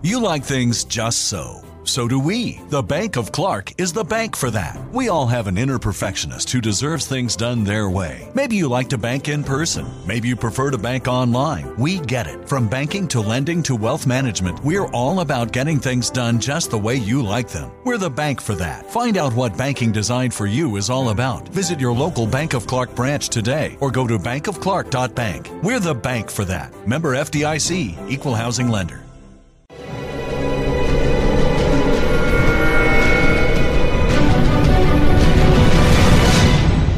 You like things just so. So do we. The Bank of Clark is the bank for that. We all have an inner perfectionist who deserves things done their way. Maybe you like to bank in person. Maybe you prefer to bank online. We get it. From banking to lending to wealth management, we're all about getting things done just the way you like them. We're the bank for that. Find out what banking designed for you is all about. Visit your local Bank of Clark branch today or go to bankofclark.bank. We're the bank for that. Member FDIC, Equal Housing Lender.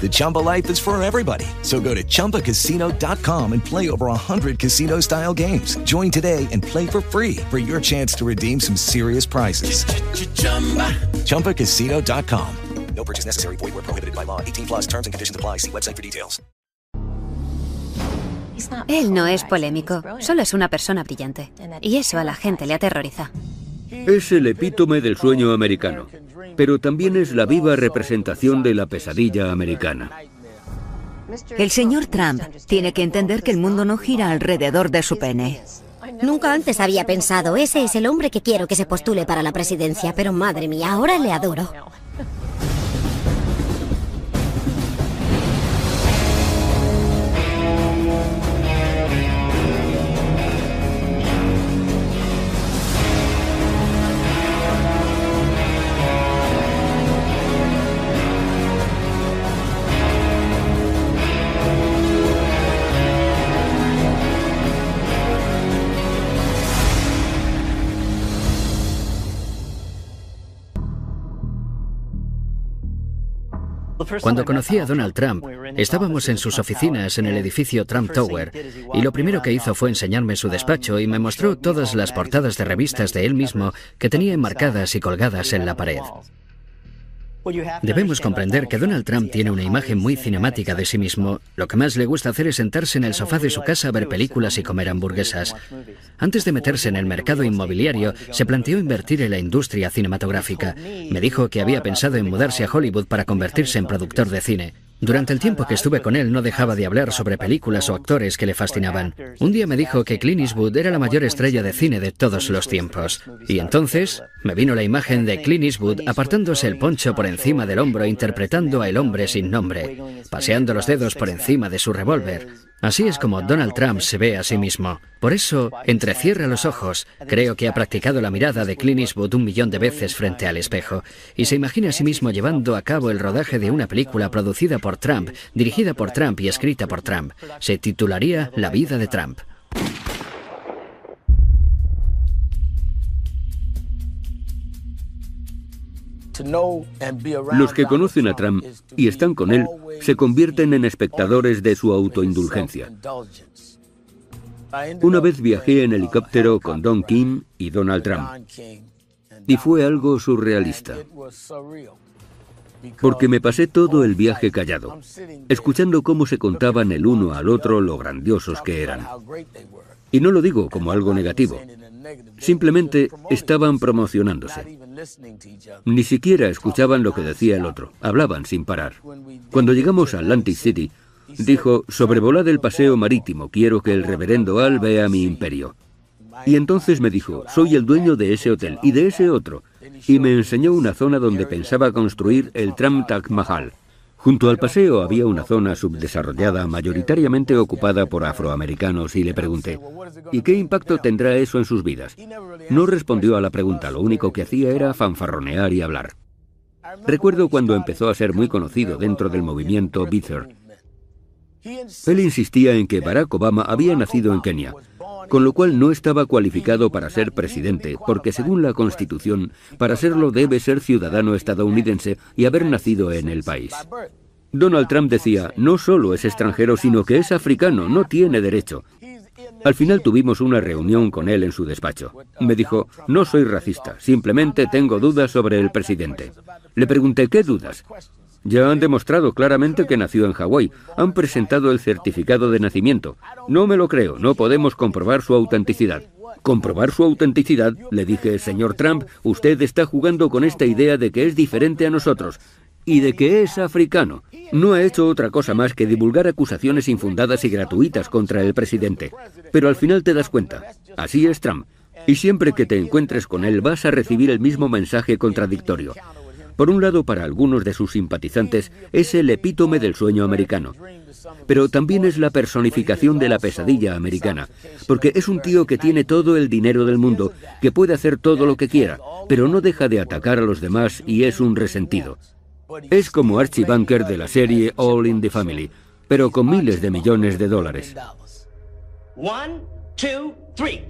The Chumba life is for everybody. So go to ChumbaCasino.com and play over 100 casino style games. Join today and play for free for your chance to redeem some serious prizes. ChumbaCasino.com. No purchase necessary. Void where prohibited by law. 18 plus terms and conditions apply. See website for details. Él no es polémico, solo es una persona brillante. Y eso a la gente le aterroriza. Es el epítome del sueño americano, pero también es la viva representación de la pesadilla americana. El señor Trump tiene que entender que el mundo no gira alrededor de su pene. Nunca antes había pensado, ese es el hombre que quiero que se postule para la presidencia, pero madre mía, ahora le adoro. Cuando conocí a Donald Trump, Estábamos en sus oficinas en el edificio Trump Tower y lo primero que hizo fue enseñarme su despacho y me mostró todas las portadas de revistas de él mismo que tenía enmarcadas y colgadas en la pared. Debemos comprender que Donald Trump tiene una imagen muy cinemática de sí mismo. Lo que más le gusta hacer es sentarse en el sofá de su casa a ver películas y comer hamburguesas. Antes de meterse en el mercado inmobiliario, se planteó invertir en la industria cinematográfica. Me dijo que había pensado en mudarse a Hollywood para convertirse en productor de cine. Durante el tiempo que estuve con él no dejaba de hablar sobre películas o actores que le fascinaban. Un día me dijo que Clint Eastwood era la mayor estrella de cine de todos los tiempos. Y entonces me vino la imagen de Clint Eastwood apartándose el poncho por encima del hombro interpretando a El hombre sin nombre, paseando los dedos por encima de su revólver. Así es como Donald Trump se ve a sí mismo. Por eso, entrecierra los ojos, creo que ha practicado la mirada de Clint Eastwood un millón de veces frente al espejo, y se imagina a sí mismo llevando a cabo el rodaje de una película producida por Trump, dirigida por Trump y escrita por Trump. Se titularía La vida de Trump. Los que conocen a Trump y están con él se convierten en espectadores de su autoindulgencia. Una vez viajé en helicóptero con Don King y Donald Trump y fue algo surrealista. Porque me pasé todo el viaje callado, escuchando cómo se contaban el uno al otro lo grandiosos que eran. Y no lo digo como algo negativo, simplemente estaban promocionándose. Ni siquiera escuchaban lo que decía el otro, hablaban sin parar. Cuando llegamos a Atlantic City, dijo, sobrevolad el paseo marítimo, quiero que el reverendo Al vea mi imperio. Y entonces me dijo, soy el dueño de ese hotel y de ese otro, y me enseñó una zona donde pensaba construir el Tram Taj Mahal. Junto al paseo había una zona subdesarrollada mayoritariamente ocupada por afroamericanos y le pregunté, ¿y qué impacto tendrá eso en sus vidas? No respondió a la pregunta, lo único que hacía era fanfarronear y hablar. Recuerdo cuando empezó a ser muy conocido dentro del movimiento Bither. Él insistía en que Barack Obama había nacido en Kenia, con lo cual no estaba cualificado para ser presidente, porque según la Constitución, para serlo debe ser ciudadano estadounidense y haber nacido en el país. Donald Trump decía, no solo es extranjero, sino que es africano, no tiene derecho. Al final tuvimos una reunión con él en su despacho. Me dijo, no soy racista, simplemente tengo dudas sobre el presidente. Le pregunté, ¿qué dudas? Ya han demostrado claramente que nació en Hawái. Han presentado el certificado de nacimiento. No me lo creo, no podemos comprobar su autenticidad. ¿Comprobar su autenticidad? Le dije, señor Trump, usted está jugando con esta idea de que es diferente a nosotros y de que es africano. No ha hecho otra cosa más que divulgar acusaciones infundadas y gratuitas contra el presidente. Pero al final te das cuenta. Así es Trump. Y siempre que te encuentres con él vas a recibir el mismo mensaje contradictorio. Por un lado, para algunos de sus simpatizantes, es el epítome del sueño americano. Pero también es la personificación de la pesadilla americana, porque es un tío que tiene todo el dinero del mundo, que puede hacer todo lo que quiera, pero no deja de atacar a los demás y es un resentido. Es como Archie Bunker de la serie All in the Family, pero con miles de millones de dólares. One, two, three.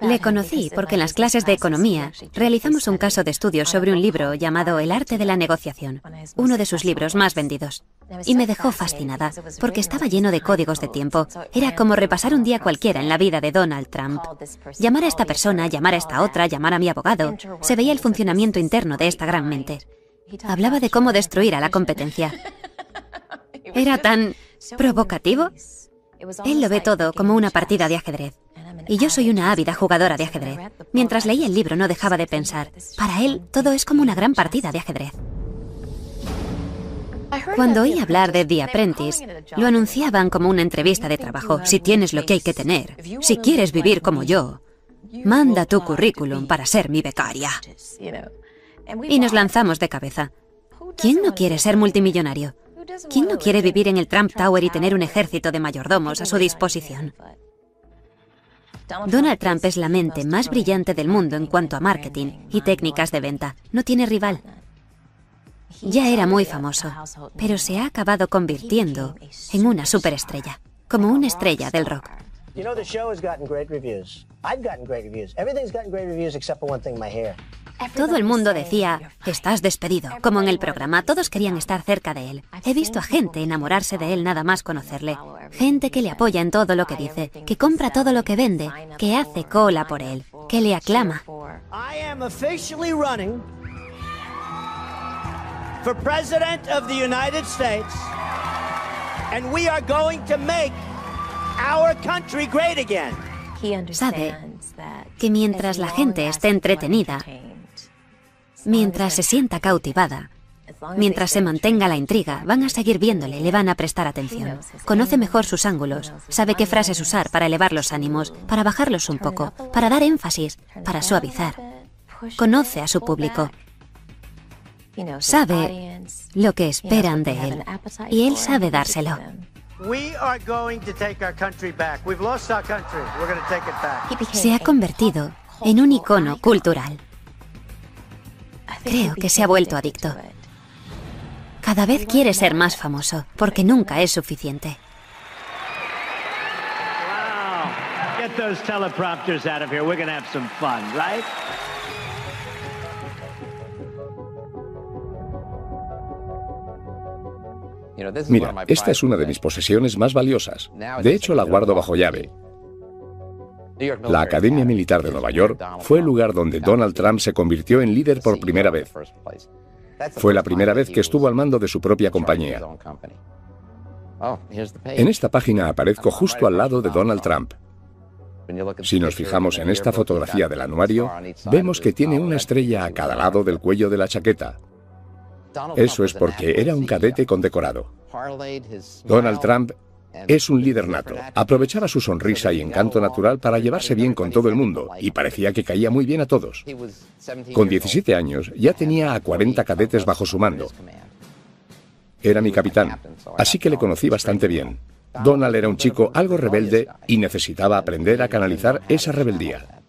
Le conocí porque en las clases de economía realizamos un caso de estudio sobre un libro llamado El arte de la negociación, uno de sus libros más vendidos. Y me dejó fascinada porque estaba lleno de códigos de tiempo. Era como repasar un día cualquiera en la vida de Donald Trump. Llamar a esta persona, llamar a esta otra, llamar a mi abogado. Se veía el funcionamiento interno de esta gran mente. Hablaba de cómo destruir a la competencia. Era tan provocativo. Él lo ve todo como una partida de ajedrez. Y yo soy una ávida jugadora de ajedrez. Mientras leía el libro no dejaba de pensar, para él todo es como una gran partida de ajedrez. Cuando oí hablar de The Apprentice, lo anunciaban como una entrevista de trabajo. Si tienes lo que hay que tener, si quieres vivir como yo, manda tu currículum para ser mi becaria. Y nos lanzamos de cabeza. ¿Quién no quiere ser multimillonario? ¿Quién no quiere vivir en el Trump Tower y tener un ejército de mayordomos a su disposición? Donald Trump es la mente más brillante del mundo en cuanto a marketing y técnicas de venta. No tiene rival. Ya era muy famoso, pero se ha acabado convirtiendo en una superestrella. como una estrella del rock. You know, the show has gotten great reviews. I've gotten great reviews. Everything's gotten great reviews except for one thing, my hair. Todo el mundo decía, estás despedido, como en el programa, todos querían estar cerca de él. He visto a gente enamorarse de él nada más conocerle. Gente que le apoya en todo lo que dice, que compra todo lo que vende, que hace cola por él, que le aclama. For President of the United States, and we are going to make our country great again. Sabe que mientras la gente esté entretenida, mientras se sienta cautivada, mientras se mantenga la intriga, van a seguir viéndole, le van a prestar atención. Conoce mejor sus ángulos, sabe qué frases usar para elevar los ánimos, para bajarlos un poco, para dar énfasis, para suavizar. Conoce a su público. Sabe lo que esperan de él y él sabe dárselo. Se ha convertido en un icono cultural. Creo que se ha vuelto adicto. Cada vez quiere ser más famoso, porque nunca es suficiente. Mira, esta es una de mis posesiones más valiosas. De hecho, la guardo bajo llave. La Academia Militar de Nueva York fue el lugar donde Donald Trump se convirtió en líder por primera vez. Fue la primera vez que estuvo al mando de su propia compañía. En esta página aparezco justo al lado de Donald Trump. Si nos fijamos en esta fotografía del anuario, vemos que tiene una estrella a cada lado del cuello de la chaqueta. Eso es porque era un cadete condecorado. Donald Trump es un líder nato. Aprovechaba su sonrisa y encanto natural para llevarse bien con todo el mundo y parecía que caía muy bien a todos. Con 17 años ya tenía a 40 cadetes bajo su mando. Era mi capitán, así que le conocí bastante bien. Donald era un chico algo rebelde y necesitaba aprender a canalizar esa rebeldía.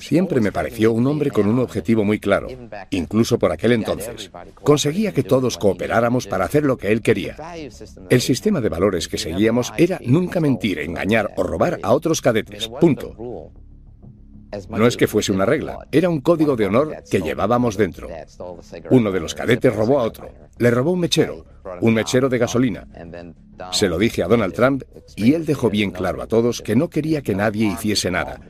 Siempre me pareció un hombre con un objetivo muy claro, incluso por aquel entonces. Conseguía que todos cooperáramos para hacer lo que él quería. El sistema de valores que seguíamos era nunca mentir, engañar o robar a otros cadetes. Punto. No es que fuese una regla, era un código de honor que llevábamos dentro. Uno de los cadetes robó a otro. Le robó un mechero, un mechero de gasolina. Se lo dije a Donald Trump y él dejó bien claro a todos que no quería que nadie hiciese nada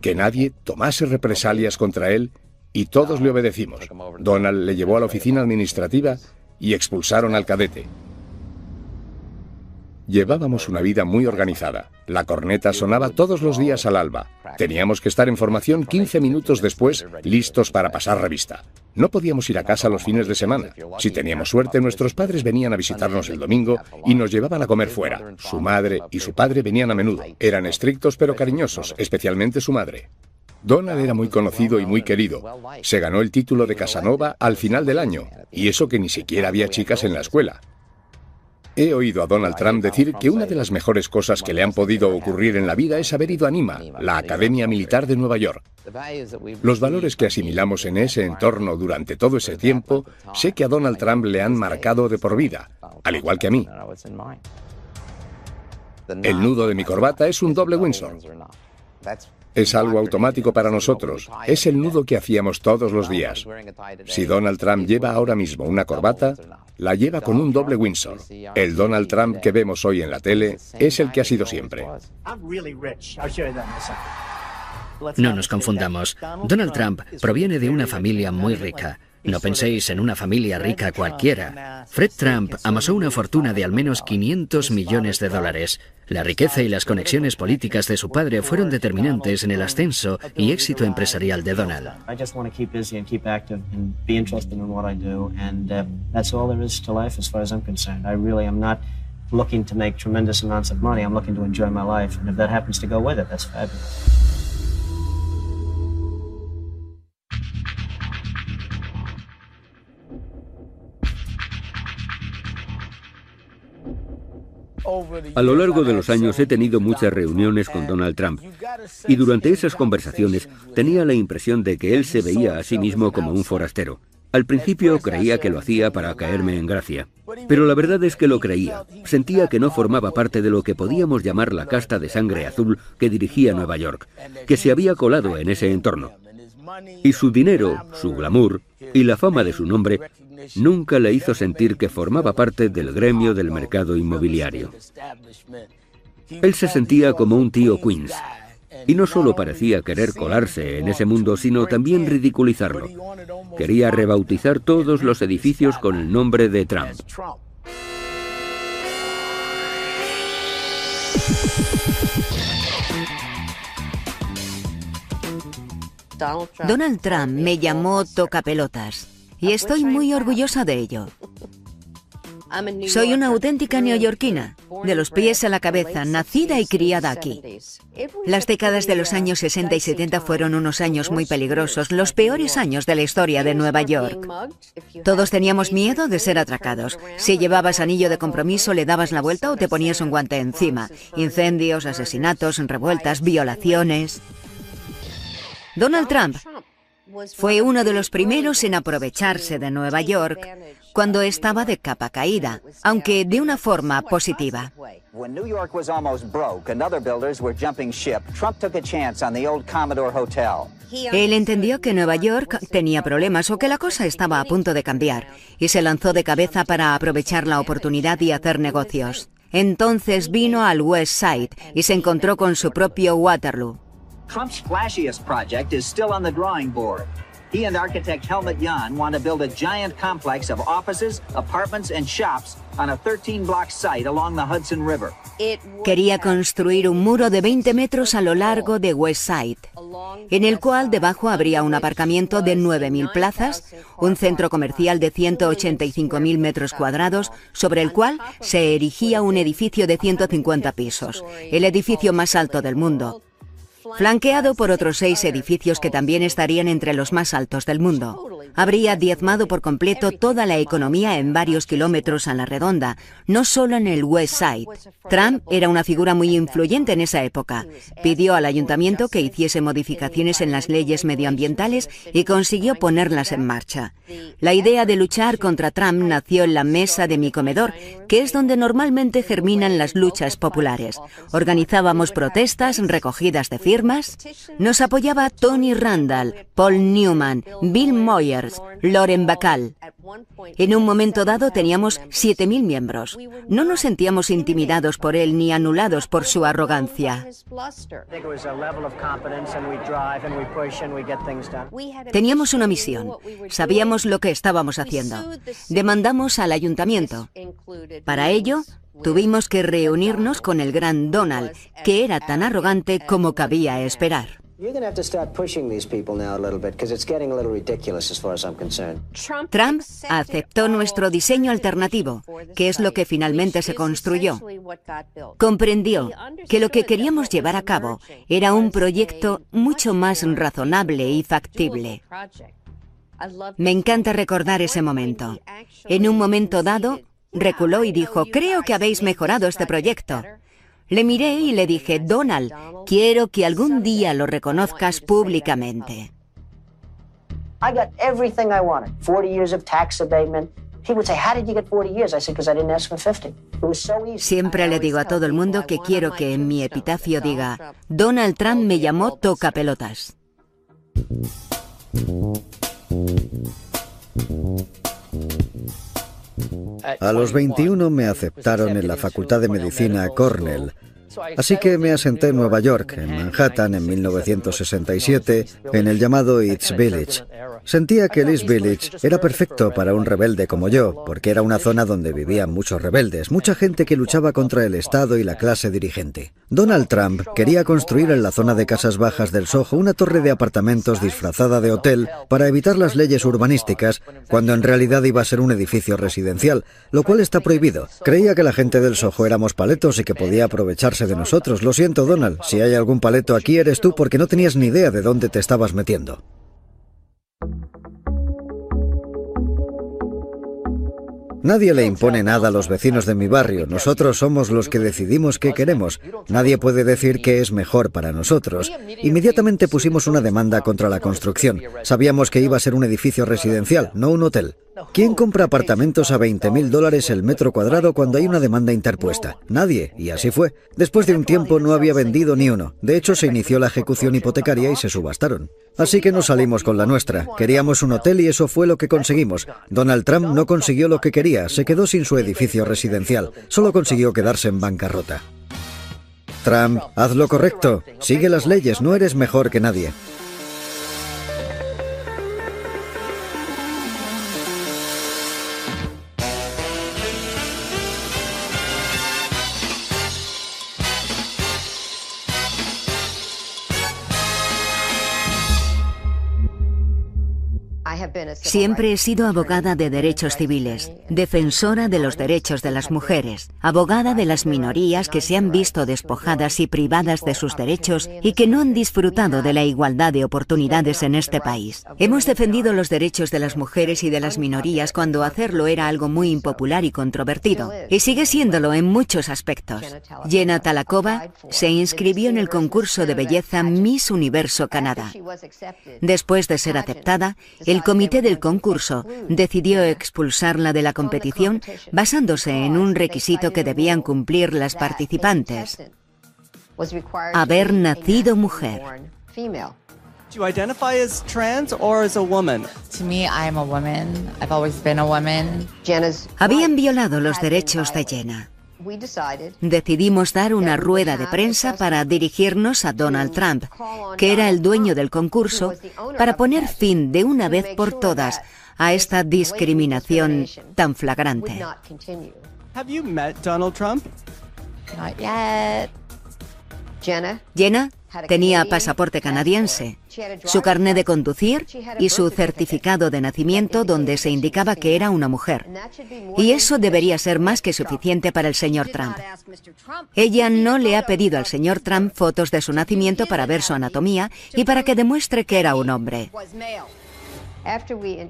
que nadie tomase represalias contra él y todos le obedecimos. Donald le llevó a la oficina administrativa y expulsaron al cadete. Llevábamos una vida muy organizada. La corneta sonaba todos los días al alba. Teníamos que estar en formación 15 minutos después, listos para pasar revista. No podíamos ir a casa los fines de semana. Si teníamos suerte, nuestros padres venían a visitarnos el domingo y nos llevaban a comer fuera. Su madre y su padre venían a menudo. Eran estrictos pero cariñosos, especialmente su madre. Donald era muy conocido y muy querido. Se ganó el título de Casanova al final del año, y eso que ni siquiera había chicas en la escuela. He oído a Donald Trump decir que una de las mejores cosas que le han podido ocurrir en la vida es haber ido a NIMA, la Academia Militar de Nueva York. Los valores que asimilamos en ese entorno durante todo ese tiempo, sé que a Donald Trump le han marcado de por vida, al igual que a mí. El nudo de mi corbata es un doble Windsor. Es algo automático para nosotros. Es el nudo que hacíamos todos los días. Si Donald Trump lleva ahora mismo una corbata, la lleva con un doble Windsor. El Donald Trump que vemos hoy en la tele es el que ha sido siempre. No nos confundamos. Donald Trump proviene de una familia muy rica. No penséis en una familia rica cualquiera. Fred Trump amasó una fortuna de al menos 500 millones de dólares. La riqueza y las conexiones políticas de su padre fueron determinantes en el ascenso y éxito empresarial de Donald. looking to make tremendous amounts of money. I'm looking to enjoy my life, and if that happens to go with it, that's fabulous. A lo largo de los años he tenido muchas reuniones con Donald Trump y durante esas conversaciones tenía la impresión de que él se veía a sí mismo como un forastero. Al principio creía que lo hacía para caerme en gracia, pero la verdad es que lo creía. Sentía que no formaba parte de lo que podíamos llamar la casta de sangre azul que dirigía Nueva York, que se había colado en ese entorno. Y su dinero, su glamour y la fama de su nombre nunca le hizo sentir que formaba parte del gremio del mercado inmobiliario. Él se sentía como un tío Queens, y no solo parecía querer colarse en ese mundo, sino también ridiculizarlo. Quería rebautizar todos los edificios con el nombre de Trump. Donald Trump me llamó tocapelotas y estoy muy orgullosa de ello. Soy una auténtica neoyorquina, de los pies a la cabeza, nacida y criada aquí. Las décadas de los años 60 y 70 fueron unos años muy peligrosos, los peores años de la historia de Nueva York. Todos teníamos miedo de ser atracados. Si llevabas anillo de compromiso, le dabas la vuelta o te ponías un guante encima. Incendios, asesinatos, revueltas, violaciones. Donald Trump fue uno de los primeros en aprovecharse de Nueva York cuando estaba de capa caída, aunque de una forma positiva. Él entendió que Nueva York tenía problemas o que la cosa estaba a punto de cambiar y se lanzó de cabeza para aprovechar la oportunidad y hacer negocios. Entonces vino al West Side y se encontró con su propio Waterloo. Trump's flashiest project is still on the drawing board. He and architect Helmut Jahn want to build a giant complex of offices, apartments, and shops on a 13-block site along the Hudson River. Quería construir un muro de 20 metros a lo largo de West Side, en el cual debajo habría un aparcamiento de 9.000 plazas, un centro comercial de 185.000 metros cuadrados, sobre el cual se erigía un edificio de 150 pisos, el edificio más alto del mundo flanqueado por otros seis edificios que también estarían entre los más altos del mundo. Habría diezmado por completo toda la economía en varios kilómetros a la redonda, no solo en el West Side. Trump era una figura muy influyente en esa época. Pidió al ayuntamiento que hiciese modificaciones en las leyes medioambientales y consiguió ponerlas en marcha. La idea de luchar contra Trump nació en la mesa de mi comedor, que es donde normalmente germinan las luchas populares. Organizábamos protestas, recogidas de firmas. Nos apoyaba Tony Randall, Paul Newman, Bill Moyer, Loren Bacall. En un momento dado teníamos 7.000 miembros. No nos sentíamos intimidados por él ni anulados por su arrogancia. Teníamos una misión. Sabíamos lo que estábamos haciendo. Demandamos al ayuntamiento. Para ello, tuvimos que reunirnos con el gran Donald, que era tan arrogante como cabía esperar. Trump aceptó nuestro diseño alternativo, que es lo que finalmente se construyó. Comprendió que lo que queríamos llevar a cabo era un proyecto mucho más razonable y factible. Me encanta recordar ese momento. En un momento dado, reculó y dijo, creo que habéis mejorado este proyecto. Le miré y le dije, Donald, quiero que algún día lo reconozcas públicamente. Siempre le digo a todo el mundo que quiero que en mi epitafio diga, Donald Trump me llamó toca pelotas. A los 21 me aceptaron en la Facultad de Medicina Cornell Así que me asenté en Nueva York, en Manhattan, en 1967, en el llamado East Village. Sentía que East Village era perfecto para un rebelde como yo, porque era una zona donde vivían muchos rebeldes, mucha gente que luchaba contra el Estado y la clase dirigente. Donald Trump quería construir en la zona de casas bajas del Soho una torre de apartamentos disfrazada de hotel para evitar las leyes urbanísticas, cuando en realidad iba a ser un edificio residencial, lo cual está prohibido. Creía que la gente del Soho éramos paletos y que podía aprovecharse de nosotros. Lo siento, Donald. Si hay algún paleto aquí, eres tú porque no tenías ni idea de dónde te estabas metiendo. Nadie le impone nada a los vecinos de mi barrio. Nosotros somos los que decidimos qué queremos. Nadie puede decir qué es mejor para nosotros. Inmediatamente pusimos una demanda contra la construcción. Sabíamos que iba a ser un edificio residencial, no un hotel. ¿Quién compra apartamentos a 20.000 dólares el metro cuadrado cuando hay una demanda interpuesta? Nadie, y así fue. Después de un tiempo no había vendido ni uno. De hecho, se inició la ejecución hipotecaria y se subastaron. Así que nos salimos con la nuestra. Queríamos un hotel y eso fue lo que conseguimos. Donald Trump no consiguió lo que quería, se quedó sin su edificio residencial. Solo consiguió quedarse en bancarrota. Trump, haz lo correcto. Sigue las leyes, no eres mejor que nadie. Siempre he sido abogada de derechos civiles, defensora de los derechos de las mujeres, abogada de las minorías que se han visto despojadas y privadas de sus derechos y que no han disfrutado de la igualdad de oportunidades en este país. Hemos defendido los derechos de las mujeres y de las minorías cuando hacerlo era algo muy impopular y controvertido, y sigue siéndolo en muchos aspectos. Jenna Talakova se inscribió en el concurso de belleza Miss Universo Canadá. Después de ser aceptada, el comité del concurso decidió expulsarla de la competición basándose en un requisito que debían cumplir las participantes. Haber nacido mujer. Do you identify as trans or as a woman? To me, I am a woman. I've always been a woman. Habían violado los derechos de Jenna. Decidimos dar una rueda de prensa para dirigirnos a Donald Trump, que era el dueño del concurso, para poner fin de una vez por todas a esta discriminación tan flagrante. Have you met Donald Trump? Jenna tenía pasaporte canadiense, su carné de conducir y su certificado de nacimiento donde se indicaba que era una mujer. Y eso debería ser más que suficiente para el señor Trump. Ella no le ha pedido al señor Trump fotos de su nacimiento para ver su anatomía y para que demuestre que era un hombre.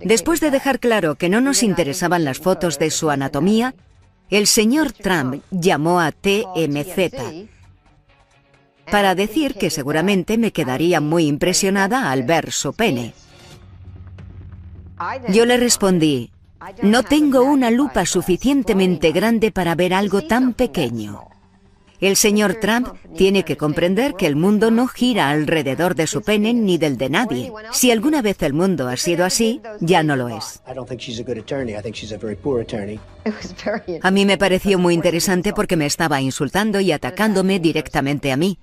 Después de dejar claro que no nos interesaban las fotos de su anatomía, el señor Trump llamó a TMZ para decir que seguramente me quedaría muy impresionada al ver su pene. Yo le respondí, no tengo una lupa suficientemente grande para ver algo tan pequeño. El señor Trump tiene que comprender que el mundo no gira alrededor de su pene ni del de nadie. Si alguna vez el mundo ha sido así, ya no lo es. A mí me pareció muy interesante porque me estaba insultando y atacándome directamente a mí.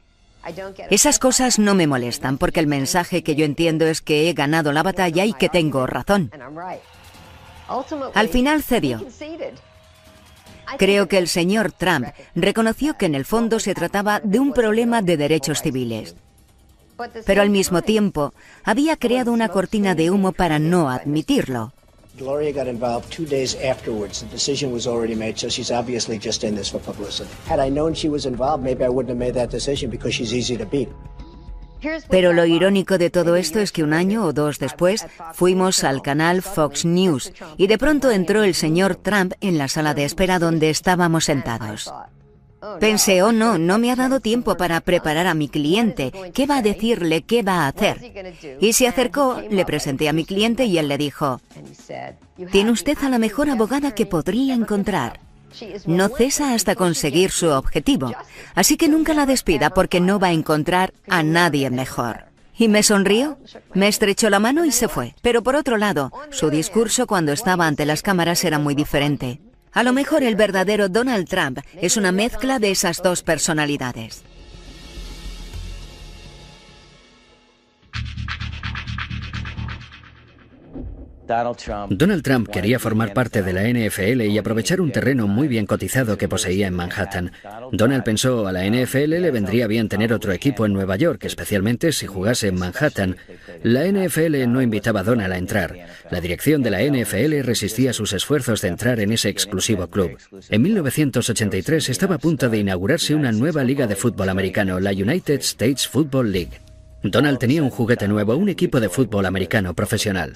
Esas cosas no me molestan porque el mensaje que yo entiendo es que he ganado la batalla y que tengo razón. Al final cedió. Creo que el señor Trump reconoció que en el fondo se trataba de un problema de derechos civiles. Pero al mismo tiempo había creado una cortina de humo para no admitirlo. Gloria got involved two days afterwards. The decision was already made, so she's obviously just in this for publicity. Had I known she was involved, maybe I wouldn't have made that decision because she's easy to beat. Pero lo irónico de todo esto es que un año o dos después fuimos al canal Fox News y de pronto entró el señor Trump en la sala de espera donde estábamos sentados. Pensé, oh no, no me ha dado tiempo para preparar a mi cliente. ¿Qué va a decirle? ¿Qué va a hacer? Y se acercó, le presenté a mi cliente y él le dijo, tiene usted a la mejor abogada que podría encontrar. No cesa hasta conseguir su objetivo, así que nunca la despida porque no va a encontrar a nadie mejor. Y me sonrió, me estrechó la mano y se fue. Pero por otro lado, su discurso cuando estaba ante las cámaras era muy diferente. A lo mejor el verdadero Donald Trump es una mezcla de esas dos personalidades. Donald Trump quería formar parte de la NFL y aprovechar un terreno muy bien cotizado que poseía en Manhattan. Donald pensó, a la NFL le vendría bien tener otro equipo en Nueva York, especialmente si jugase en Manhattan. La NFL no invitaba a Donald a entrar. La dirección de la NFL resistía sus esfuerzos de entrar en ese exclusivo club. En 1983 estaba a punto de inaugurarse una nueva liga de fútbol americano, la United States Football League. Donald tenía un juguete nuevo, un equipo de fútbol americano profesional.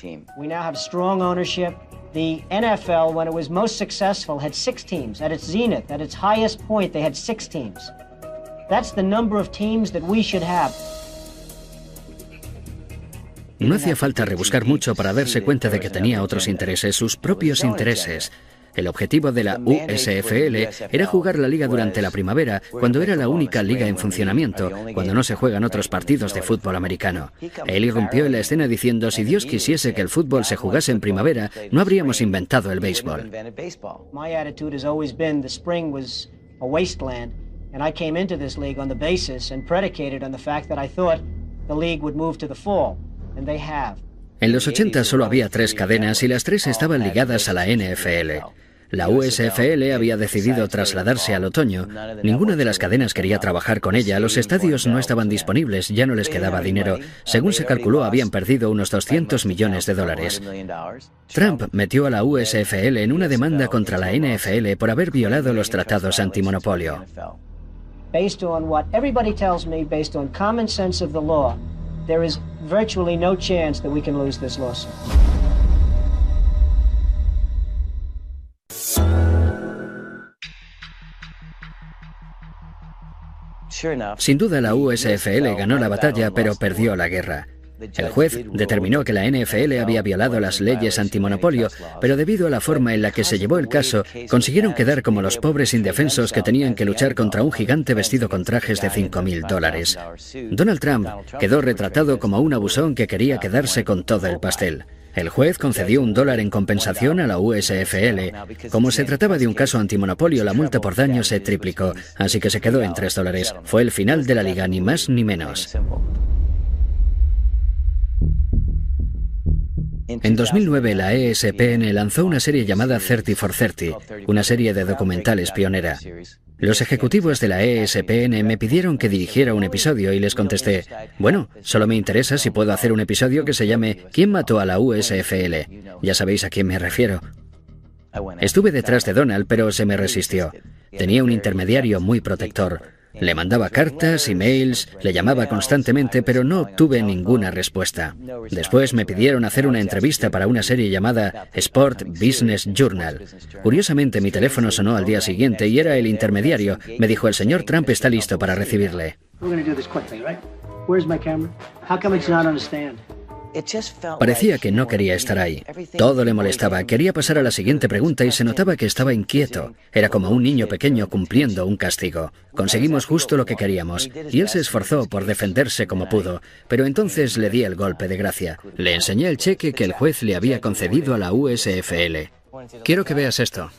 The NFL, when it was most successful, had six teams. At its zenith, at its highest point, they had six teams. That's the number of teams that we should have. No hacía falta rebuscar mucho para darse cuenta de que tenía otros intereses, sus propios intereses. El objetivo de la USFL era jugar la liga durante la primavera, cuando era la única liga en funcionamiento, cuando no se juegan otros partidos de fútbol americano. Él irrumpió en la escena diciendo, si Dios quisiese que el fútbol se jugase en primavera, no habríamos inventado el béisbol. And I came into this league on the basis and predicated on the fact that I thought the league would move to the fall, and they have. En los 80 solo había tres cadenas y las tres estaban ligadas a la NFL. La USFL había decidido trasladarse al otoño. Ninguna de las cadenas quería trabajar con ella. Los estadios no estaban disponibles, ya no les quedaba dinero. Según se calculó, habían perdido unos 200 millones de dólares. Trump metió a la USFL en una demanda contra la NFL por haber violado los tratados antimonopolio. Based on what everybody tells me, based on common sense of the law, there is virtually no chance that we can lose this lawsuit. Sin duda la USFL ganó la batalla, pero perdió la guerra. El juez determinó que la NFL había violado las leyes antimonopolio, pero debido a la forma en la que se llevó el caso, consiguieron quedar como los pobres indefensos que tenían que luchar contra un gigante vestido con trajes de 5.000 dólares. Donald Trump quedó retratado como un abusón que quería quedarse con todo el pastel. El juez concedió un dólar en compensación a la USFL. Como se trataba de un caso antimonopolio, la multa por daño se triplicó, así que se quedó en tres dólares. Fue el final de la liga, ni más ni menos. En 2009 la ESPN lanzó una serie llamada 30 for 30, una serie de documentales pionera. Los ejecutivos de la ESPN me pidieron que dirigiera un episodio y les contesté, bueno, solo me interesa si puedo hacer un episodio que se llame ¿Quién mató a la USFL? Ya sabéis a quién me refiero. Estuve detrás de Donald, pero se me resistió. Tenía un intermediario muy protector. Le mandaba cartas, emails, le llamaba constantemente, pero no obtuve ninguna respuesta. Después me pidieron hacer una entrevista para una serie llamada Sport Business Journal. Curiosamente, mi teléfono sonó al día siguiente y era el intermediario. Me dijo, el señor Trump está listo para recibirle. Parecía que no quería estar ahí. Todo le molestaba. Quería pasar a la siguiente pregunta y se notaba que estaba inquieto. Era como un niño pequeño cumpliendo un castigo. Conseguimos justo lo que queríamos y él se esforzó por defenderse como pudo, pero entonces le di el golpe de gracia. Le enseñé el cheque que el juez le había concedido a la USFL. Quiero que veas esto.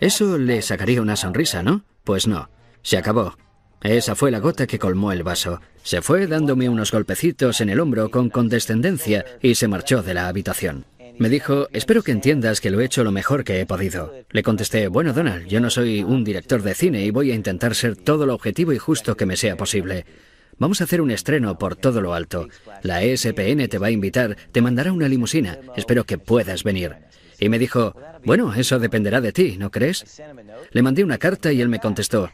Eso le sacaría una sonrisa, ¿no? Pues no. Se acabó. Esa fue la gota que colmó el vaso. Se fue dándome unos golpecitos en el hombro con condescendencia y se marchó de la habitación. Me dijo, espero que entiendas que lo he hecho lo mejor que he podido. Le contesté, bueno Donald, yo no soy un director de cine y voy a intentar ser todo lo objetivo y justo que me sea posible. Vamos a hacer un estreno por todo lo alto. La ESPN te va a invitar, te mandará una limusina. Espero que puedas venir. Y me dijo, bueno, eso dependerá de ti, ¿no crees? Le mandé una carta y él me contestó,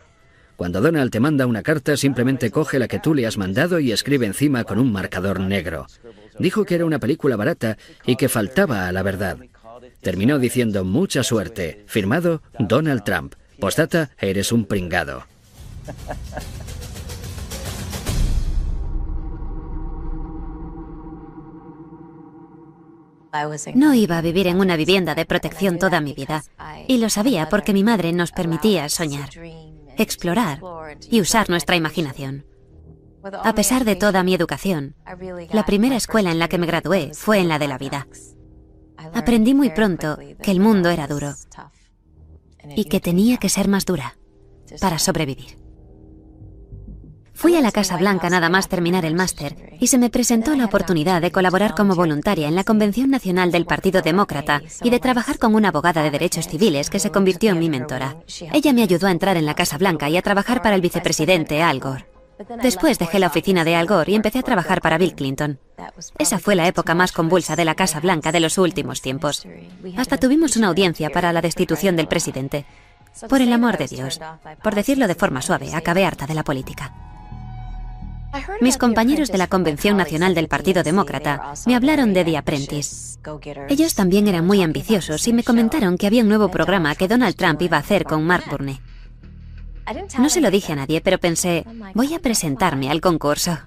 cuando Donald te manda una carta, simplemente coge la que tú le has mandado y escribe encima con un marcador negro. Dijo que era una película barata y que faltaba a la verdad. Terminó diciendo mucha suerte. Firmado Donald Trump. Postdata, eres un pringado. No iba a vivir en una vivienda de protección toda mi vida. Y lo sabía porque mi madre nos permitía soñar, explorar y usar nuestra imaginación. A pesar de toda mi educación, la primera escuela en la que me gradué fue en la de la vida. Aprendí muy pronto que el mundo era duro y que tenía que ser más dura para sobrevivir. Fui a la Casa Blanca nada más terminar el máster y se me presentó la oportunidad de colaborar como voluntaria en la Convención Nacional del Partido Demócrata y de trabajar con una abogada de derechos civiles que se convirtió en mi mentora. Ella me ayudó a entrar en la Casa Blanca y a trabajar para el vicepresidente Al Gore. Después dejé la oficina de Al Gore y empecé a trabajar para Bill Clinton. Esa fue la época más convulsa de la Casa Blanca de los últimos tiempos. Hasta tuvimos una audiencia para la destitución del presidente. Por el amor de Dios, por decirlo de forma suave, acabé harta de la política. Mis compañeros de la Convención Nacional del Partido Demócrata me hablaron de The Apprentice. Ellos también eran muy ambiciosos y me comentaron que había un nuevo programa que Donald Trump iba a hacer con Mark Burney. No se lo dije a nadie, pero pensé, voy a presentarme al concurso.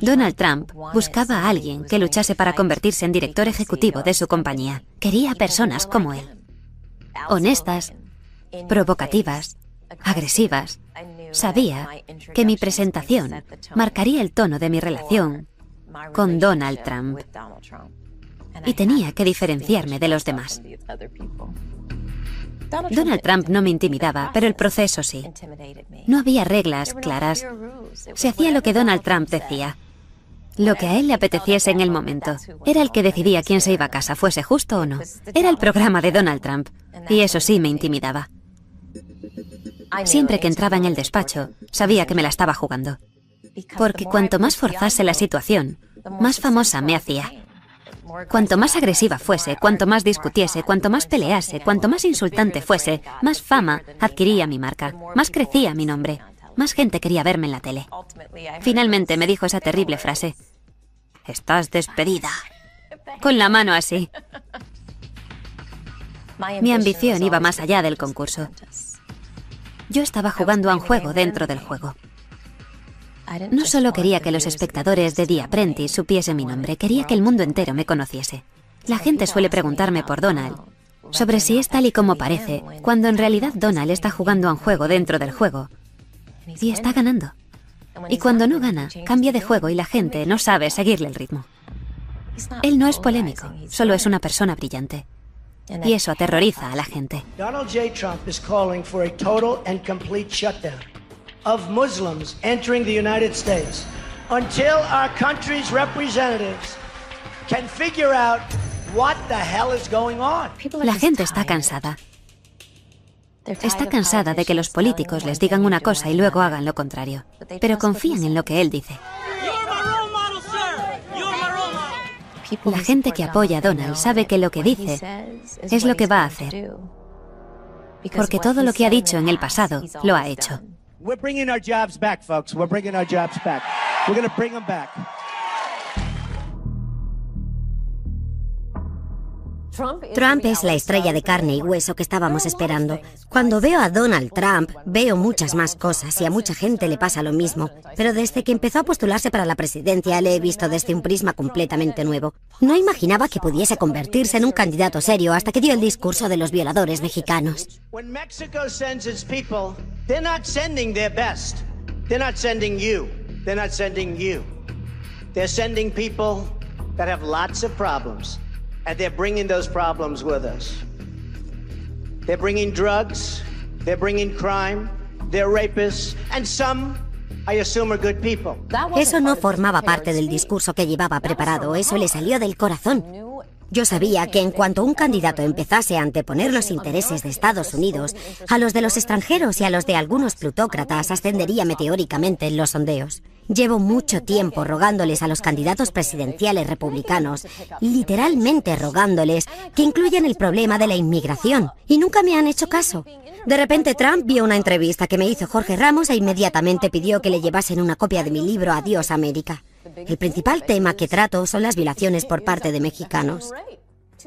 Donald Trump buscaba a alguien que luchase para convertirse en director ejecutivo de su compañía. Quería personas como él. Honestas, provocativas, agresivas. Sabía que mi presentación marcaría el tono de mi relación con Donald Trump. Y tenía que diferenciarme de los demás. Donald Trump no me intimidaba, pero el proceso sí. No había reglas claras. Se hacía lo que Donald Trump decía. Lo que a él le apeteciese en el momento. Era el que decidía quién se iba a casa, fuese justo o no. Era el programa de Donald Trump. Y eso sí me intimidaba. Siempre que entraba en el despacho, sabía que me la estaba jugando. Porque cuanto más forzase la situación, más famosa me hacía. Cuanto más agresiva fuese, cuanto más discutiese, cuanto más pelease, cuanto más insultante fuese, más fama adquiría mi marca, más crecía mi nombre, más gente quería verme en la tele. Finalmente me dijo esa terrible frase. Estás despedida. Con la mano así. Mi ambición iba más allá del concurso. Yo estaba jugando a un juego dentro del juego. No solo quería que los espectadores de The Apprentice supiesen mi nombre, quería que el mundo entero me conociese. La gente suele preguntarme por Donald, sobre si es tal y como parece, cuando en realidad Donald está jugando a un juego dentro del juego. Y está ganando. Y cuando no gana, cambia de juego y la gente no sabe seguirle el ritmo. Él no es polémico, solo es una persona brillante. Y eso aterroriza a la gente. Donald J. Trump is calling for a total and complete shutdown of Muslims entering the United States until our country's representatives can figure out what the hell is going on. La gente está cansada. Está cansada de que los políticos les digan una cosa y luego hagan lo contrario. Pero confían en lo que él dice. La gente que apoya a Donald sabe que lo que dice es lo que va a hacer. Porque todo lo que ha dicho en el pasado lo ha hecho. Trump es la estrella de carne y hueso que estábamos esperando. Cuando veo a Donald Trump, veo muchas más cosas y a mucha gente le pasa lo mismo. Pero desde que empezó a postularse para la presidencia le he visto desde un prisma completamente nuevo. No imaginaba que pudiese convertirse en un candidato serio hasta que dio el discurso de los violadores mexicanos. When Mexico sends its people, they're not sending their best. They're not sending you. They're not sending you. They're sending people that have lots of problems. And they're bringing those problems with us. They're bringing drugs, they're bringing crime, they're rapists, and some, I assume, are good people. Eso no formaba parte del discurso que llevaba preparado, eso le salió del corazón. Yo sabía que en cuanto un candidato empezase a anteponer los intereses de Estados Unidos a los de los extranjeros y a los de algunos plutócratas, ascendería meteóricamente en los sondeos. Llevo mucho tiempo rogándoles a los candidatos presidenciales republicanos, literalmente rogándoles, que incluyan el problema de la inmigración, y nunca me han hecho caso. De repente Trump vio una entrevista que me hizo Jorge Ramos e inmediatamente pidió que le llevasen una copia de mi libro Adiós América. El principal tema que trato son las violaciones por parte de mexicanos.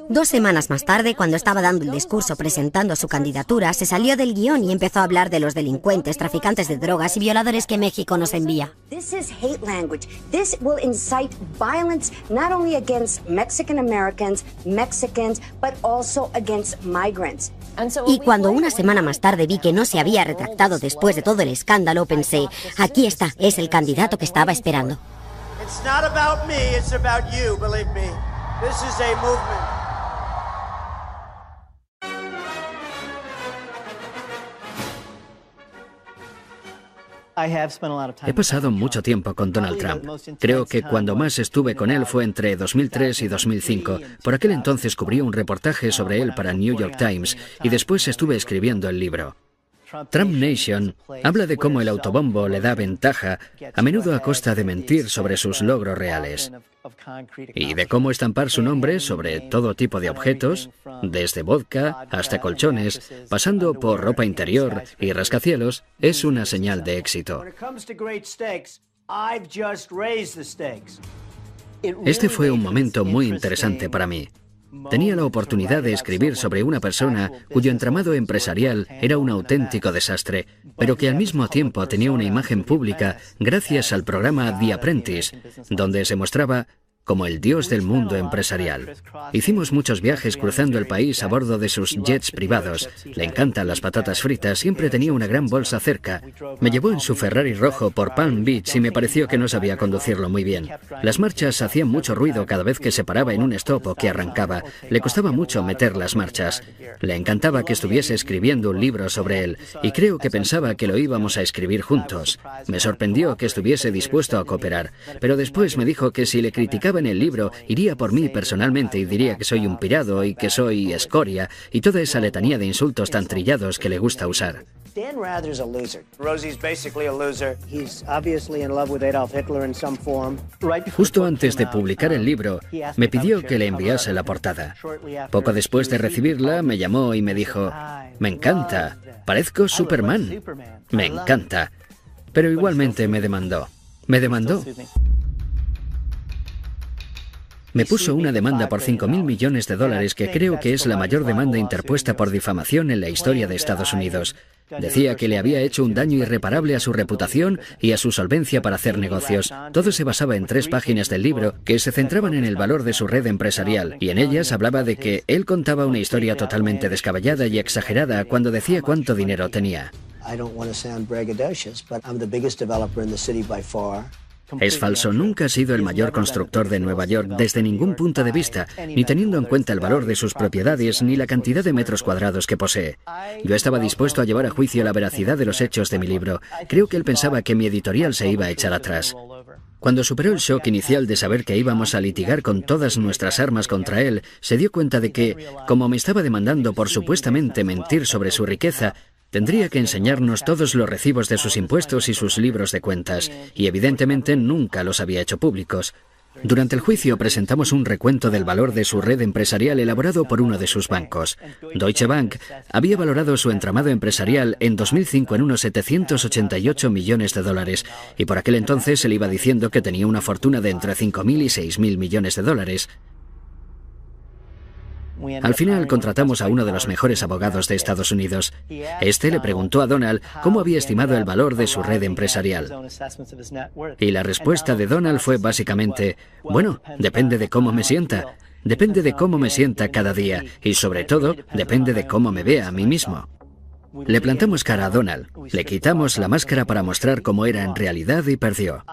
Dos semanas más tarde, cuando estaba dando el discurso presentando su candidatura, se salió del guion y empezó a hablar de los delincuentes, traficantes de drogas y violadores que México nos envía. This is hate language. This will incite violence not only against Mexican Americans, Mexicans, but also against migrants. Y cuando una semana más tarde vi que no se había retractado después de todo el escándalo, pensé, aquí está, es el candidato que estaba esperando. It's not about me, it's about you, believe me. This is a movement. He pasado mucho tiempo con Donald Trump. Creo que cuando más estuve con él fue entre 2003 y 2005. Por aquel entonces cubrí un reportaje sobre él para New York Times y después estuve escribiendo el libro. Trump Nation habla de cómo el autobombo le da ventaja, a menudo a costa de mentir sobre sus logros reales, y de cómo estampar su nombre sobre todo tipo de objetos, desde vodka hasta colchones, pasando por ropa interior y rascacielos, es una señal de éxito. Este fue un momento muy interesante para mí. Tenía la oportunidad de escribir sobre una persona cuyo entramado empresarial era un auténtico desastre, pero que al mismo tiempo tenía una imagen pública gracias al programa The Apprentice, donde se mostraba como el dios del mundo empresarial. Hicimos muchos viajes cruzando el país a bordo de sus jets privados. Le encantan las patatas fritas, siempre tenía una gran bolsa cerca. Me llevó en su Ferrari rojo por Palm Beach y me pareció que no sabía conducirlo muy bien. Las marchas hacían mucho ruido cada vez que se paraba en un stop que arrancaba. Le costaba mucho meter las marchas. Le encantaba que estuviese escribiendo un libro sobre él y creo que pensaba que lo íbamos a escribir juntos. Me sorprendió que estuviese dispuesto a cooperar, pero después me dijo que si le criticaba en el libro, iría por mí personalmente y diría que soy un pirado y que soy escoria y toda esa letanía de insultos tan trillados que le gusta usar. Dan Rather's a loser. Rosie's basically a loser. He's obviously in love with Adolf Hitler in some form. Justo antes de publicar el libro, me pidió que le enviase la portada. Poco después de recibirla, me llamó y me dijo, me encanta, parezco Superman. Me encanta. Pero igualmente me demandó. Me demandó. Me puso una demanda por 5.000 millones de dólares que creo que es la mayor demanda interpuesta por difamación en la historia de Estados Unidos. Decía que le había hecho un daño irreparable a su reputación y a su solvencia para hacer negocios. Todo se basaba en tres páginas del libro que se centraban en el valor de su red empresarial y en ellas hablaba de que él contaba una historia totalmente descabellada y exagerada cuando decía cuánto dinero tenía. Es falso, nunca ha sido el mayor constructor de Nueva York desde ningún punto de vista, ni teniendo en cuenta el valor de sus propiedades ni la cantidad de metros cuadrados que posee. Yo estaba dispuesto a llevar a juicio la veracidad de los hechos de mi libro. Creo que él pensaba que mi editorial se iba a echar atrás. Cuando superó el shock inicial de saber que íbamos a litigar con todas nuestras armas contra él, se dio cuenta de que, como me estaba demandando por supuestamente mentir sobre su riqueza, Tendría que enseñarnos todos los recibos de sus impuestos y sus libros de cuentas, y evidentemente nunca los había hecho públicos. Durante el juicio presentamos un recuento del valor de su red empresarial elaborado por uno de sus bancos. Deutsche Bank había valorado su entramado empresarial en 2005 en unos 788 millones de dólares y por aquel entonces se le iba diciendo que tenía una fortuna de entre 5.000 y 6.000 millones de dólares. Al final contratamos a uno de los mejores abogados de Estados Unidos. Este le preguntó a Donald cómo había estimado el valor de su red empresarial. Y la respuesta de Donald fue básicamente, bueno, depende de cómo me sienta. Depende de cómo me sienta cada día y sobre todo depende de cómo me vea a mí mismo. Le plantamos cara a Donald, le quitamos la máscara para mostrar cómo era en realidad y perdió.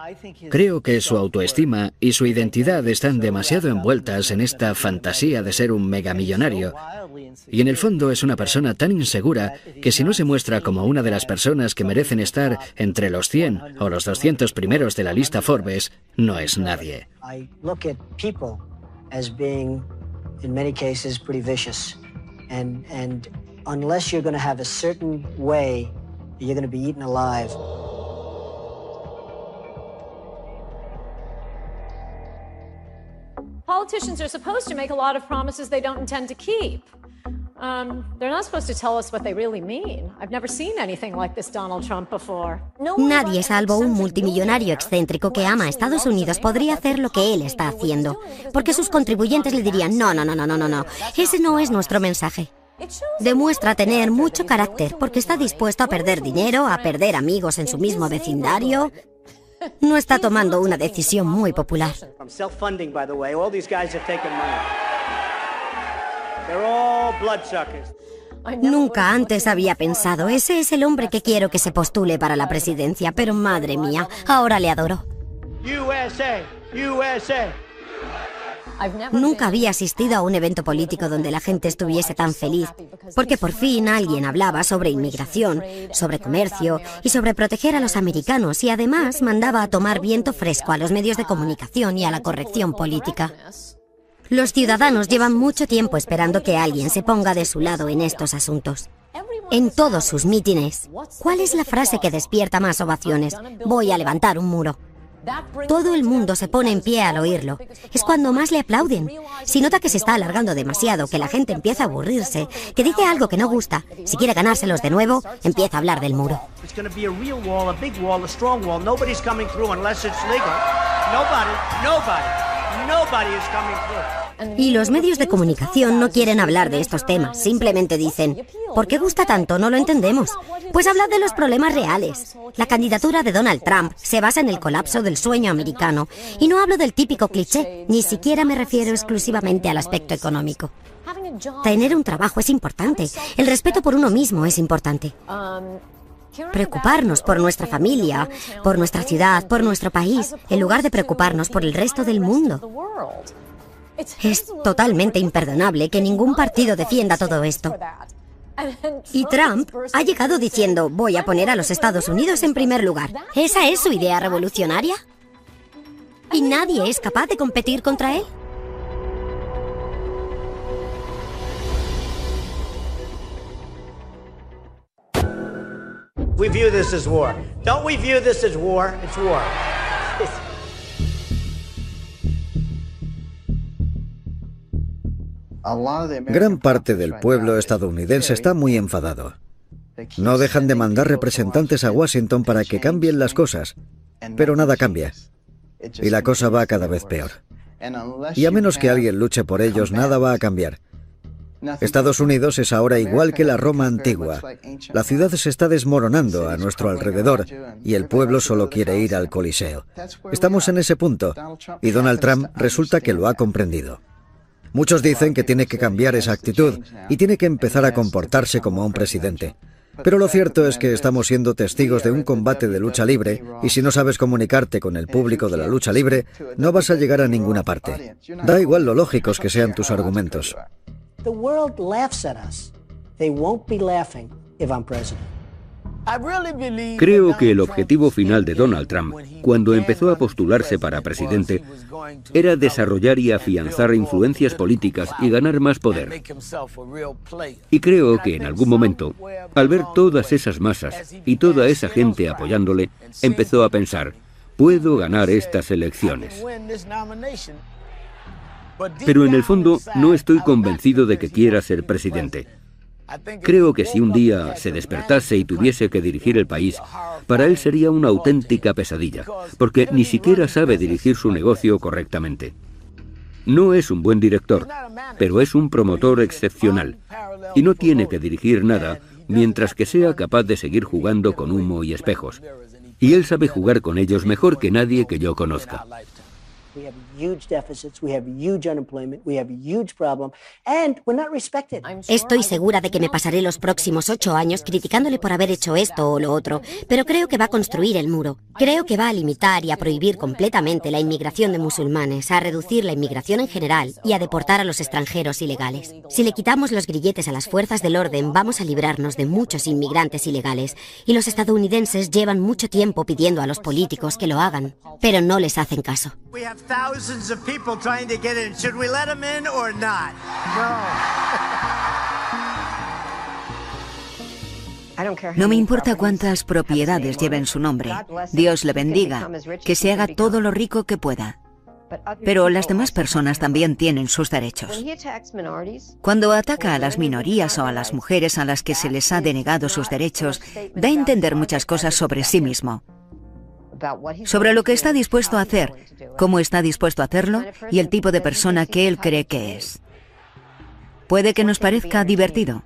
Creo que su autoestima y su identidad están demasiado envueltas en esta fantasía de ser un megamillonario. Y en el fondo es una persona tan insegura que si no se muestra como una de las personas que merecen estar entre los 100 o los 200 primeros de la lista Forbes, no es nadie. Unless you're going to have a certain way you're going to be eaten alive. Politicians are supposed to make a lot of promises they don't intend to keep. Um, they're not supposed to tell us what they really mean. I've never seen anything like this Donald Trump before. Nadie, salvo un multimillonario excéntrico que ama a Estados Unidos, podría hacer lo que él está haciendo. Porque sus contribuyentes le dirían, no, no, no, no, no, no, no. Ese no es nuestro mensaje. Demuestra tener mucho carácter porque está dispuesto a perder dinero, a perder amigos en su mismo vecindario. No está tomando una decisión muy popular. Nunca antes había pensado, ese es el hombre que quiero que se postule para la presidencia, pero madre mía, ahora le adoro. Nunca había asistido a un evento político donde la gente estuviese tan feliz, porque por fin alguien hablaba sobre inmigración, sobre comercio y sobre proteger a los americanos y además mandaba a tomar viento fresco a los medios de comunicación y a la corrección política. Los ciudadanos llevan mucho tiempo esperando que alguien se ponga de su lado en estos asuntos. En todos sus mítines, ¿cuál es la frase que despierta más ovaciones? Voy a levantar un muro. Todo el mundo se pone en pie al oírlo. Es cuando más le aplauden. Si nota que se está alargando demasiado, que la gente empieza a aburrirse, que dice algo que no gusta, si quiere ganárselos de nuevo, empieza a hablar del muro. Y los medios de comunicación no quieren hablar de estos temas, simplemente dicen, ¿por qué gusta tanto? No lo entendemos. Pues hablad de los problemas reales. La candidatura de Donald Trump se basa en el colapso del sueño americano. Y no hablo del típico cliché, ni siquiera me refiero exclusivamente al aspecto económico. Tener un trabajo es importante, el respeto por uno mismo es importante. Preocuparnos por nuestra familia, por nuestra ciudad, por nuestro país, en lugar de preocuparnos por el resto del mundo. Es totalmente imperdonable que ningún partido defienda todo esto. Y Trump ha llegado diciendo, voy a poner a los Estados Unidos en primer lugar. ¿Esa es su idea revolucionaria? ¿Y nadie es capaz de competir contra él? We view this as war. Don't we view this as war? It's war. Gran parte del pueblo estadounidense está muy enfadado. No dejan de mandar representantes a Washington para que cambien las cosas, pero nada cambia. Y la cosa va cada vez peor. Y a menos que alguien luche por ellos, nada va a cambiar. Estados Unidos es ahora igual que la Roma antigua. La ciudad se está desmoronando a nuestro alrededor y el pueblo solo quiere ir al Coliseo. Estamos en ese punto y Donald Trump resulta que lo ha comprendido. Muchos dicen que tiene que cambiar esa actitud y tiene que empezar a comportarse como un presidente. Pero lo cierto es que estamos siendo testigos de un combate de lucha libre y si no sabes comunicarte con el público de la lucha libre, no vas a llegar a ninguna parte. Da igual lo lógicos que sean tus argumentos. Creo que el objetivo final de Donald Trump, cuando empezó a postularse para presidente, era desarrollar y afianzar influencias políticas y ganar más poder. Y creo que en algún momento, al ver todas esas masas y toda esa gente apoyándole, empezó a pensar, puedo ganar estas elecciones. Pero en el fondo no estoy convencido de que quiera ser presidente. Creo que si un día se despertase y tuviese que dirigir el país, para él sería una auténtica pesadilla, porque ni siquiera sabe dirigir su negocio correctamente. No es un buen director, pero es un promotor excepcional, y no tiene que dirigir nada mientras que sea capaz de seguir jugando con humo y espejos. Y él sabe jugar con ellos mejor que nadie que yo conozca. Estoy segura de que me pasaré los próximos ocho años criticándole por haber hecho esto o lo otro, pero creo que va a construir el muro. Creo que va a limitar y a prohibir completamente la inmigración de musulmanes, a reducir la inmigración en general y a deportar a los extranjeros ilegales. Si le quitamos los grilletes a las fuerzas del orden, vamos a librarnos de muchos inmigrantes ilegales. Y los estadounidenses llevan mucho tiempo pidiendo a los políticos que lo hagan, pero no les hacen caso. Thousands of people trying to get in. Should we let them in or not? No me importa cuántas propiedades lleven su nombre. Dios le bendiga, que se haga todo lo rico que pueda. Pero las demás personas también tienen sus derechos. Cuando ataca a las minorías o a las mujeres a las que se les ha denegado sus derechos, da a entender muchas cosas sobre sí mismo sobre lo que está dispuesto a hacer, cómo está dispuesto a hacerlo y el tipo de persona que él cree que es. Puede que nos parezca divertido,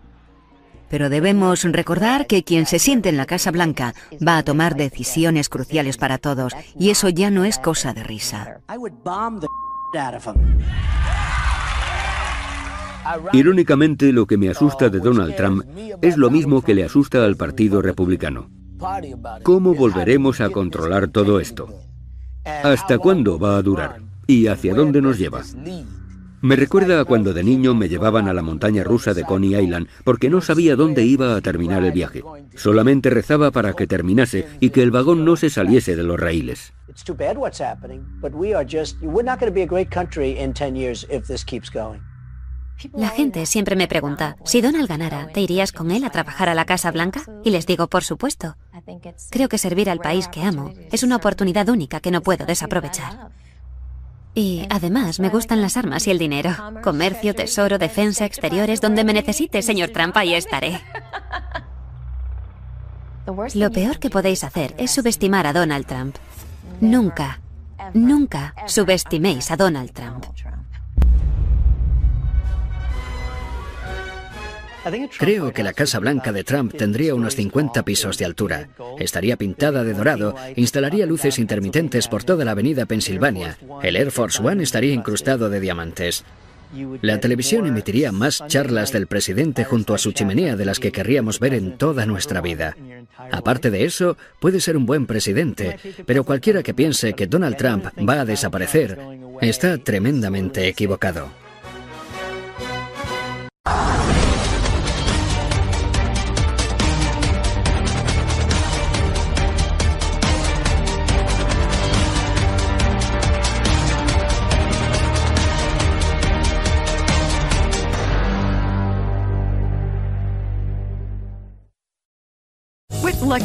pero debemos recordar que quien se siente en la Casa Blanca va a tomar decisiones cruciales para todos y eso ya no es cosa de risa. Irónicamente, lo que me asusta de Donald Trump es lo mismo que le asusta al Partido Republicano. ¿Cómo volveremos a controlar todo esto? ¿Hasta cuándo va a durar? ¿Y hacia dónde nos lleva? Me recuerda a cuando de niño me llevaban a la montaña rusa de Coney Island porque no sabía dónde iba a terminar el viaje. Solamente rezaba para que terminase y que el vagón no se saliese de los raíles. La gente siempre me pregunta, si Donald ganara, ¿te irías con él a trabajar a la Casa Blanca? Y les digo, por supuesto. Creo que servir al país que amo es una oportunidad única que no puedo desaprovechar. Y además me gustan las armas y el dinero. Comercio, tesoro, defensa, exteriores, donde me necesite, señor Trump, ahí estaré. Lo peor que podéis hacer es subestimar a Donald Trump. Nunca, nunca subestiméis a Donald Trump. Creo que la Casa Blanca de Trump tendría unos 50 pisos de altura. Estaría pintada de dorado, instalaría luces intermitentes por toda la avenida Pensilvania. El Air Force One estaría incrustado de diamantes. La televisión emitiría más charlas del presidente junto a su chimenea de las que querríamos ver en toda nuestra vida. Aparte de eso, puede ser un buen presidente, pero cualquiera que piense que Donald Trump va a desaparecer está tremendamente equivocado.